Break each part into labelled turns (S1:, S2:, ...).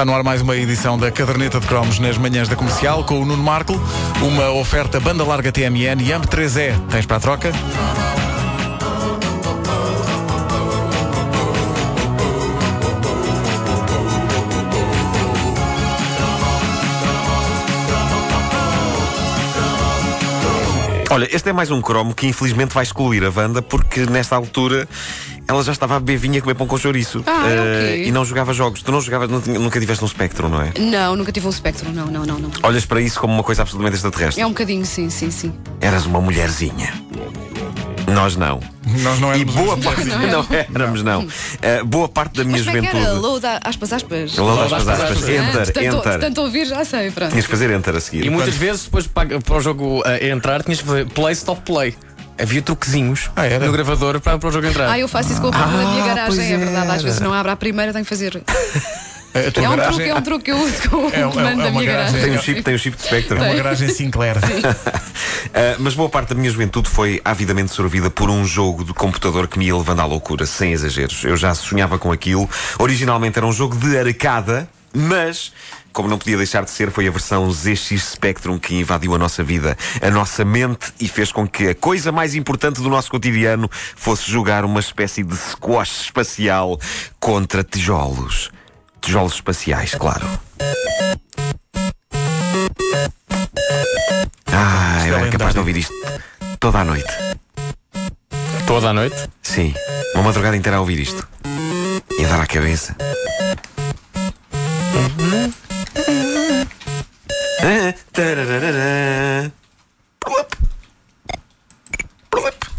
S1: Está no ar mais uma edição da Caderneta de Cromos nas manhãs da comercial com o Nuno Marco. Uma oferta banda larga TMN e AMP3E. Tens para a troca?
S2: Olha, este é mais um cromo que infelizmente vai excluir a Wanda porque nesta altura ela já estava a beber vinha comer pão com chouriço
S3: Ah, é o
S2: Eh,
S3: quê?
S2: e não jogava jogos. Tu não jogavas, não nunca tiveste um espectro, não é?
S3: Não, nunca tive um espectro. Não, não, não, não.
S2: Olhas para isso como uma coisa absolutamente extraterrestre.
S3: É um bocadinho, sim, sim, sim.
S2: Eras uma mulherzinha. Nós não.
S1: Nós não
S2: E
S1: éramos
S2: boa
S1: uns
S2: parte.
S1: mulherzinhos.
S2: Não éramos, não. Eh, boa parte da minha
S3: Mas é que era?
S2: juventude.
S3: Load, aspas, aspas.
S2: Load, aspas, aspas.
S3: Ah,
S2: Enter,
S3: de tanto,
S2: enter.
S3: de tanto ouvir, já sei, pronto.
S2: Tinhas que fazer enter a seguir.
S4: E muitas vezes, depois para, para o jogo eh, entrar, tinhas que fazer play, stop, play. Havia truquezinhos
S1: Ah, era?
S4: no gravador para, para o jogo entrar.
S3: Ah, eu faço isso com o carro da minha
S2: Ah,
S3: garagem, é verdade. Às vezes não abre a primeira, tenho que fazer.
S1: Tua
S3: É um
S1: garagem-
S3: truque, é um truque que eu uso com o
S1: É um-
S3: comando
S1: é
S3: da
S1: uma
S3: minha
S1: garagem.
S3: garagem.
S2: Tem um chip, tem um chip de espectro.
S1: É uma garagem Sinclair.
S2: Uh, mas boa parte da minha juventude foi avidamente sorvida por um jogo de computador que me ia levando à loucura, sem exageros. Eu já sonhava com aquilo. Originalmente era um jogo de arcada, mas. Como não podia deixar de ser, foi a versão ZX Spectrum que invadiu a nossa vida, a nossa mente e fez com que a coisa mais importante do nosso cotidiano fosse jogar uma espécie de squash espacial contra tijolos. Tijolos espaciais, claro. Ah, eu era capaz de ouvir isto toda a noite.
S4: Toda a noite.
S2: Sim, uma madrugada inteira a ouvir isto. E a dar à cabeça. Plup.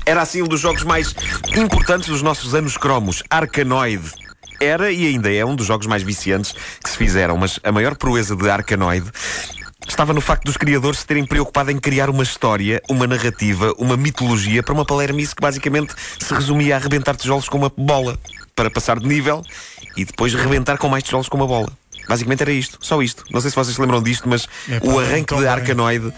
S2: Era assim um dos jogos mais importantes dos nossos anos cromos, Arcanoid. Era e ainda é um dos jogos mais viciantes que se fizeram, mas a maior proeza de Arcanoid estava no facto dos criadores se terem preocupado em criar uma história, uma narrativa, uma mitologia para uma palermice que basicamente se resumia a arrebentar tijolos com uma bola para passar de nível e depois rebentar com mais tijolos com uma bola. Basicamente era isto, só isto. Não sei se vocês se lembram disto, mas
S1: Epá,
S2: o arranque
S1: tão
S2: de
S1: bem.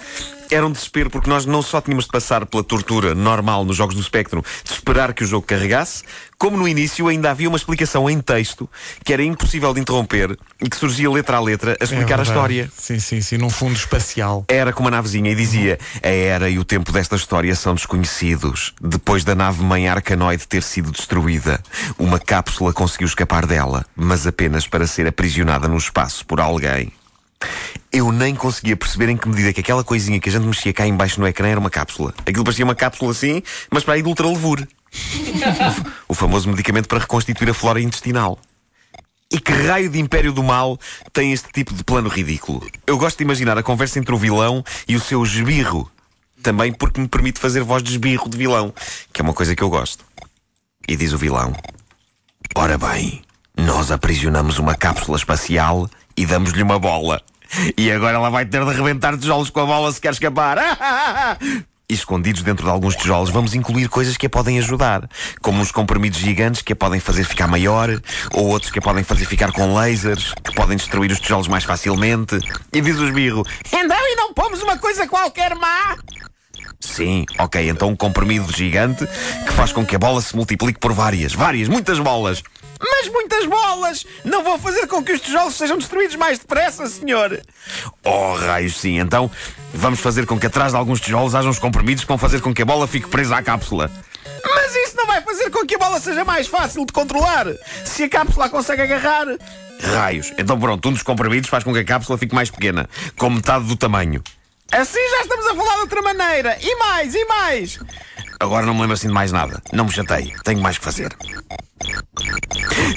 S2: Era um desespero porque nós não só tínhamos de passar pela tortura normal nos jogos do Spectrum de esperar que o jogo carregasse, como no início ainda havia uma explicação em texto que era impossível de interromper e que surgia letra a letra a
S1: É
S2: explicar a
S1: verdade.
S2: história.
S1: Sim, sim, sim, num fundo espacial.
S2: Era com uma navezinha e dizia: A era e o tempo desta história são desconhecidos. Depois da nave-mãe Arcanoide ter sido destruída, uma cápsula conseguiu escapar dela, mas apenas para ser aprisionada no espaço por alguém. Eu nem conseguia perceber em que medida que aquela coisinha que a gente mexia cá embaixo no ecrã era uma cápsula. Aquilo parecia uma cápsula assim, mas para aí de ultralevure. o famoso medicamento para reconstituir a flora intestinal. E que raio de império do mal tem este tipo de plano ridículo? Eu gosto de imaginar a conversa entre o vilão e o seu esbirro. Também porque me permite fazer voz de esbirro de vilão, que é uma coisa que eu gosto. E diz o vilão: Ora bem, nós aprisionamos uma cápsula espacial e damos-lhe uma bola. E agora ela vai ter de arrebentar tijolos com a bola se quer escapar. Escondidos dentro de alguns tijolos, vamos incluir coisas que a podem ajudar, como uns comprimidos gigantes que a podem fazer ficar maior, ou outros que a podem fazer ficar com lasers, que podem destruir os tijolos mais facilmente. E diz o esbirro: Então, e não pomos uma coisa qualquer má? Sim, ok, então um comprimido gigante que faz com que a bola se multiplique por várias, várias, muitas bolas. Mas muitas bolas! Não vão fazer com que os tijolos sejam destruídos mais depressa, senhor! Oh, raios, sim. Então, vamos fazer com que atrás de alguns tijolos haja uns comprimidos que vão fazer com que a bola fique presa à cápsula. Mas isso não vai fazer com que a bola seja mais fácil de controlar! Se a cápsula a consegue agarrar. Raios! Então, pronto, um dos comprimidos faz com que a cápsula fique mais pequena, com metade do tamanho. Assim já estamos a falar de outra maneira. E mais, e mais. Agora não me lembro assim de mais nada. Não me chatei. Tenho mais que fazer.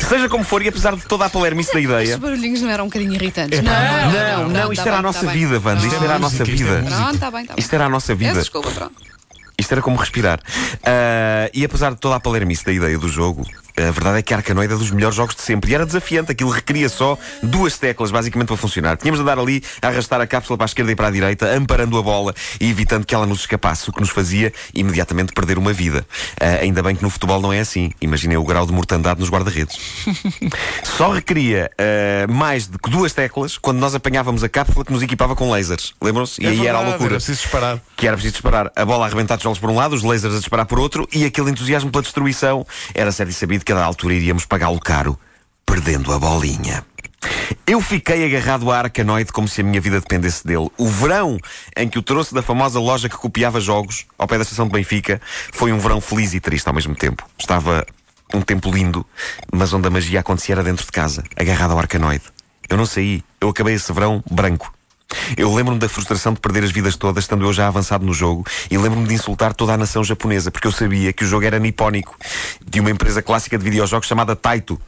S2: Seja como for, e apesar de toda a palermice da ideia.
S3: Estes barulhinhos não eram um bocadinho irritantes.
S1: Epá,
S3: Não,
S2: Não, não, isto
S3: tá
S2: era a
S3: bem,
S2: nossa
S3: tá
S2: vida, Wanda. Isto era a nossa
S1: é
S2: vida.
S1: música.
S3: Pronto, está bem, está bem.
S2: Isto era a nossa vida.
S3: desculpa, pronto.
S2: Isto era como respirar. Ah, e apesar de toda a palermice da ideia do jogo, a verdade é que Arcanoid é dos melhores jogos de sempre. E era desafiante, aquilo requeria só duas teclas, basicamente, para funcionar. Tínhamos de andar ali a arrastar a cápsula para a esquerda e para a direita, amparando a bola e evitando que ela nos escapasse, o que nos fazia imediatamente perder uma vida. Ah, ainda bem que no futebol não é assim. Imaginem o grau de mortandade nos guarda-redes. Só requeria ah, mais de duas teclas quando nós apanhávamos a cápsula que nos equipava com lasers. Lembram-se? E
S1: É
S2: aí era a
S1: verdade,
S2: loucura.
S1: Era preciso disparar.
S2: Que era preciso disparar a bola a arrebentar tijolos por um lado, os lasers a disparar por outro, e aquele entusiasmo pela destruição era certo e sabido que a da altura iríamos pagá-lo caro, perdendo a bolinha. Eu fiquei agarrado à Arcanoide como se a minha vida dependesse dele. O verão em que o trouxe da famosa loja que copiava jogos, ao pé da estação de Benfica, foi um verão feliz e triste ao mesmo tempo. Estava um tempo lindo, mas onde a magia acontecia era dentro de casa, agarrado ao Arcanoide. Eu não saí. Eu acabei esse verão branco. Eu lembro-me da frustração de perder as vidas todas, estando eu já avançado no jogo, e lembro-me de insultar toda a nação japonesa, porque eu sabia que o jogo era nipónico, de uma empresa clássica de videojogos chamada Taito.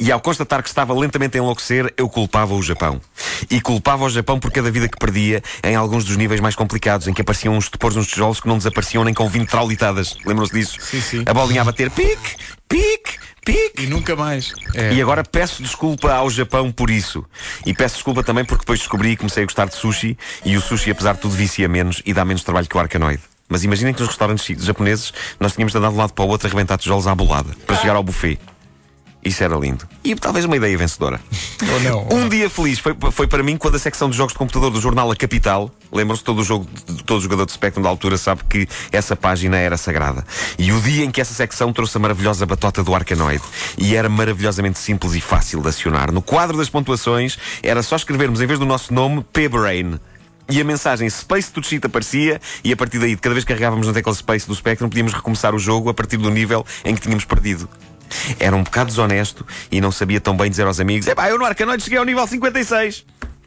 S2: E ao constatar que estava lentamente a enlouquecer, eu culpava o Japão. E culpava o Japão por cada vida que perdia em alguns dos níveis mais complicados, em que apareciam uns topores nos tijolos que não desapareciam nem com 20 traulitadas. Lembram-se disso?
S1: Sim, sim.
S2: A bolinha a bater pique, pique, pique.
S1: E nunca mais. É.
S2: E agora peço desculpa ao Japão por isso. E peço desculpa também porque depois descobri e comecei a gostar de sushi. E o sushi, apesar de tudo, vicia menos e dá menos trabalho que o arcanoide. Mas imaginem que nos restaurantes japoneses nós tínhamos de andar de um lado para o outro a arrebentar tijolos à bolada para chegar ao buffet. Isso era lindo. E talvez uma ideia vencedora.
S1: Ou não.
S2: Um dia feliz foi, foi para mim quando a secção de jogos de computador do jornal A Capital, lembram-se todo o jogo, todo jogador de Spectrum da altura sabe que essa página era sagrada. E o dia em que essa secção trouxe a maravilhosa batota do Arcanoide e era maravilhosamente simples e fácil de acionar. No quadro das pontuações era só escrevermos em vez do nosso nome P-Brain. E a mensagem Space to Cheat aparecia, e a partir daí, de cada vez que carregávamos na tecla Space do Spectrum, podíamos recomeçar o jogo a partir do nível em que tínhamos perdido. Era um bocado desonesto e não sabia tão bem dizer aos amigos: Epá, eu no Arcanoide cheguei ao nível 56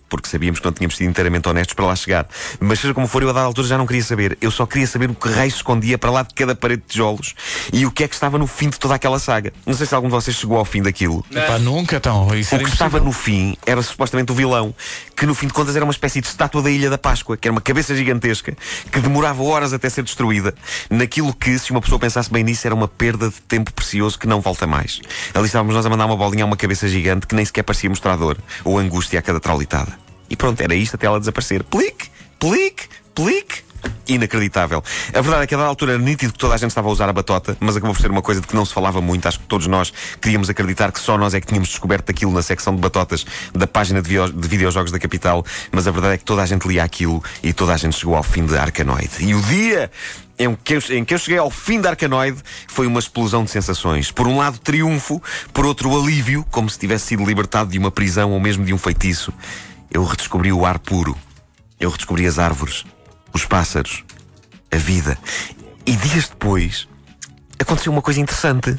S2: porque sabíamos que não tínhamos sido inteiramente honestos para lá chegar. Mas seja como for, eu a dada altura já não queria saber. Eu só queria saber o que raio se escondia para lá de cada parede de tijolos e o que é que estava no fim de toda aquela saga. Não sei se algum de vocês chegou ao fim daquilo.
S1: Epá, nunca então. Isso
S2: O que
S1: impossível.
S2: estava no fim era supostamente o vilão, que no fim de contas era uma espécie de estátua da Ilha da Páscoa, que era uma cabeça gigantesca, que demorava horas até ser destruída, naquilo que, se uma pessoa pensasse bem nisso, era uma perda de tempo precioso que não volta mais. Ali estávamos nós a mandar uma bolinha a uma cabeça gigante que nem sequer parecia mostrador, ou angústia a cada traulitada. E pronto, era isto até ela desaparecer. Plique, plique, plique. Inacreditável. A verdade é que a dada altura era nítido que toda a gente estava a usar a batota, mas acabou por ser uma coisa de que não se falava muito. Acho que todos nós queríamos acreditar que só nós é que tínhamos descoberto aquilo na secção de batotas da página de, de videojogos da capital, mas a verdade é que toda a gente lia aquilo e toda a gente chegou ao fim de Arcanoide. E o dia em que, eu, em que eu cheguei ao fim da Arcanoide foi uma explosão de sensações. Por um lado, triunfo, por outro, alívio, como se tivesse sido libertado de uma prisão ou mesmo de um feitiço. Eu redescobri o ar puro. Eu redescobri as árvores, os pássaros, a vida. E dias depois aconteceu uma coisa interessante.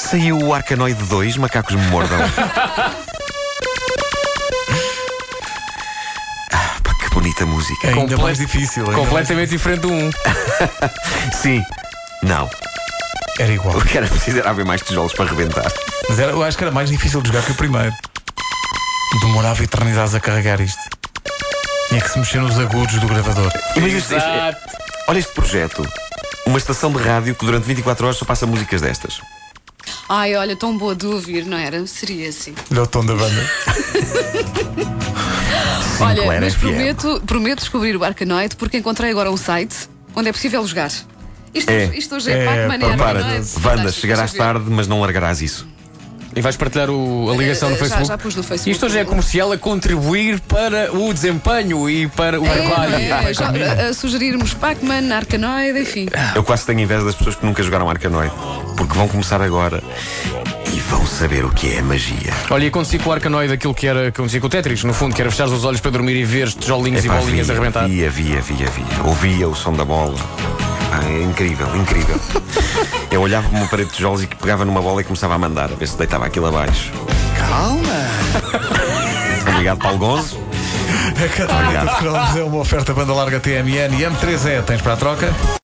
S2: Saiu o Arcanoide 2, Macacos Me Mordam. ah, pá, que bonita música.
S1: Ainda
S4: Complet-
S1: mais difícil. ainda
S4: Completamente diferente do 1.
S2: Sim. Não.
S1: mais- Era igual.
S2: O que era preciso era haver mais tijolos para arrebentar.
S1: Mas era, eu acho que era mais difícil de jogar que o primeiro. Demorava eternidades a carregar isto. Tinha que se mexer nos agudos do gravador.
S2: Imagina isto- isto- olha este projeto. Uma estação de rádio que durante 24 horas só passa músicas destas.
S3: Ai, olha, tão boa de ouvir, não era? Seria assim.
S1: Olha o tom da banda.
S3: olha,
S2: Sinclair
S3: mas
S2: FM.
S3: prometo, prometo descobrir o Arcanoide porque encontrei agora um site onde é possível jogar. Isto,
S2: É.
S3: isto hoje é,
S1: É,
S3: Pac-Man, é.
S2: Wanda,
S3: Fantástico,
S2: chegarás
S3: deixa eu ver.
S2: tarde, mas não largarás isso.
S4: E vais partilhar o- a ligação no
S3: Eh, já-
S4: Facebook?
S3: já pus no Facebook.
S4: Isto hoje é comercial a contribuir para o desempenho e para o
S3: É,
S4: trabalho.
S3: é, já- a, a sugerirmos Pac-Man, Arcanoide, enfim.
S2: Eu quase tenho inveja das pessoas que nunca jogaram Arcanoide. Porque vão começar agora e vão saber o que é magia.
S4: Olha, e acontecia com o Arcanoide aquilo que era que acontecia com o Tetris, no fundo, que era fechar os olhos para dormir e ver tijolinhos
S2: Epá,
S4: e bolinhas
S2: via,
S4: a arrebentar.
S2: Via, via, via, via. Ouvia o som da bola. Ah, é incrível, incrível. Eu olhava para uma parede de tijolos e que pegava numa bola e começava a mandar, a ver se deitava aquilo abaixo. Calma! Obrigado, Paulo Gonzo.
S1: A caderneta de cromos é uma oferta banda larga TMN e M3E. Tens para a troca?